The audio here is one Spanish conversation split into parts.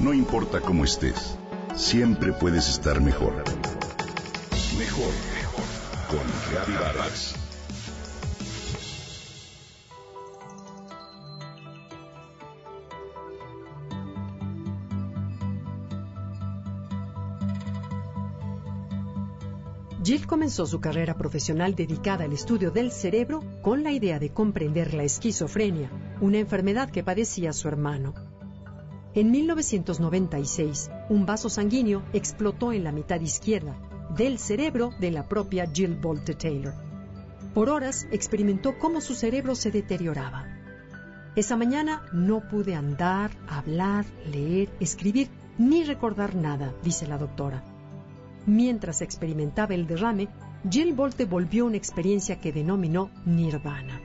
No importa cómo estés, siempre puedes estar mejor. Mejor, mejor. Con Reavivadas. Jill comenzó su carrera profesional dedicada al estudio del cerebro con la idea de comprender la esquizofrenia, una enfermedad que padecía su hermano. En 1996, un vaso sanguíneo explotó en la mitad izquierda del cerebro de la propia Jill Bolte Taylor. Por horas experimentó cómo su cerebro se deterioraba. Esa mañana no pude andar, hablar, leer, escribir ni recordar nada, dice la doctora. Mientras experimentaba el derrame, Jill Bolte volvió una experiencia que denominó Nirvana.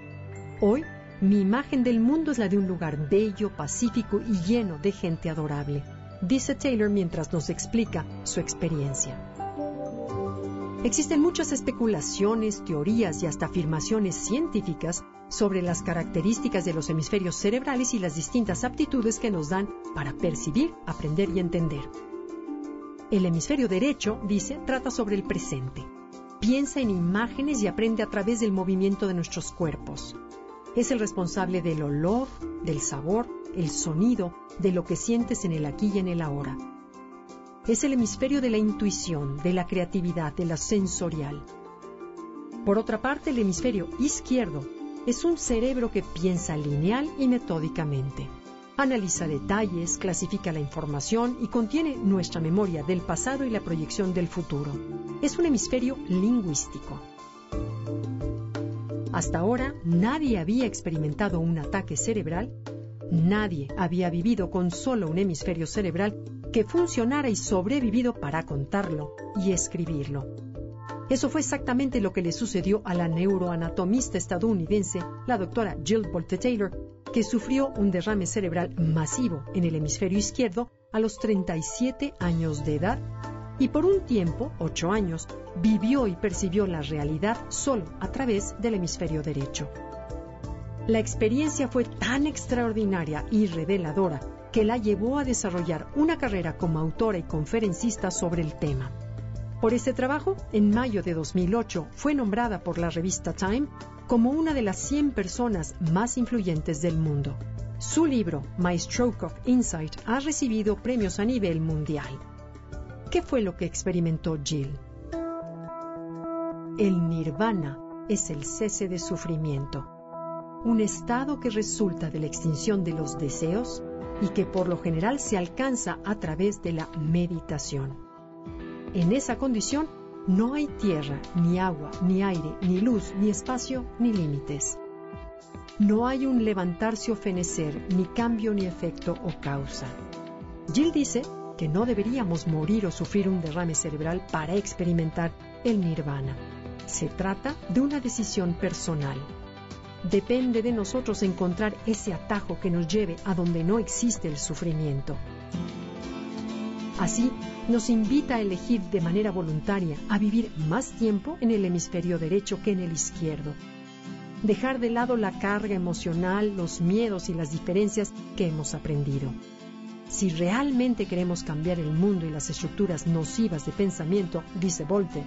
Hoy, mi imagen del mundo es la de un lugar bello, pacífico y lleno de gente adorable, dice Taylor mientras nos explica su experiencia. Existen muchas especulaciones, teorías y hasta afirmaciones científicas sobre las características de los hemisferios cerebrales y las distintas aptitudes que nos dan para percibir, aprender y entender. El hemisferio derecho, dice, trata sobre el presente. Piensa en imágenes y aprende a través del movimiento de nuestros cuerpos. Es el responsable del olor, del sabor, el sonido, de lo que sientes en el aquí y en el ahora. Es el hemisferio de la intuición, de la creatividad, de la sensorial. Por otra parte, el hemisferio izquierdo es un cerebro que piensa lineal y metódicamente. Analiza detalles, clasifica la información y contiene nuestra memoria del pasado y la proyección del futuro. Es un hemisferio lingüístico. Hasta ahora nadie había experimentado un ataque cerebral, nadie había vivido con solo un hemisferio cerebral que funcionara y sobrevivido para contarlo y escribirlo. Eso fue exactamente lo que le sucedió a la neuroanatomista estadounidense, la doctora Jill Bolte Taylor, que sufrió un derrame cerebral masivo en el hemisferio izquierdo a los 37 años de edad y por un tiempo, ocho años, vivió y percibió la realidad solo a través del hemisferio derecho. La experiencia fue tan extraordinaria y reveladora que la llevó a desarrollar una carrera como autora y conferencista sobre el tema. Por este trabajo, en mayo de 2008, fue nombrada por la revista Time como una de las 100 personas más influyentes del mundo. Su libro, My Stroke of Insight, ha recibido premios a nivel mundial. ¿Qué fue lo que experimentó Jill? El nirvana es el cese de sufrimiento, un estado que resulta de la extinción de los deseos y que por lo general se alcanza a través de la meditación. En esa condición no hay tierra, ni agua, ni aire, ni luz, ni espacio, ni límites. No hay un levantarse o fenecer, ni cambio, ni efecto o causa. Jill dice que no deberíamos morir o sufrir un derrame cerebral para experimentar el nirvana. Se trata de una decisión personal. Depende de nosotros encontrar ese atajo que nos lleve a donde no existe el sufrimiento. Así, nos invita a elegir de manera voluntaria a vivir más tiempo en el hemisferio derecho que en el izquierdo. Dejar de lado la carga emocional, los miedos y las diferencias que hemos aprendido. Si realmente queremos cambiar el mundo y las estructuras nocivas de pensamiento, dice Volte,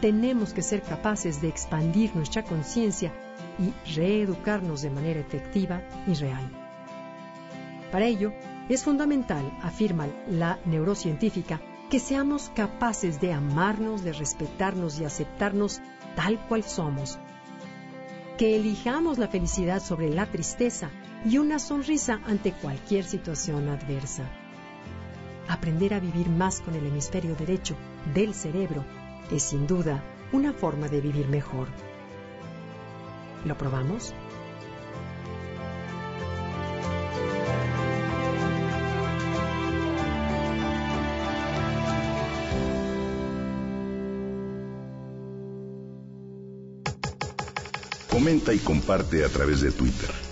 tenemos que ser capaces de expandir nuestra conciencia y reeducarnos de manera efectiva y real. Para ello, es fundamental, afirma la neurocientífica, que seamos capaces de amarnos, de respetarnos y aceptarnos tal cual somos. Que elijamos la felicidad sobre la tristeza y una sonrisa ante cualquier situación adversa. Aprender a vivir más con el hemisferio derecho del cerebro es sin duda una forma de vivir mejor. ¿Lo probamos? Comenta y comparte a través de Twitter.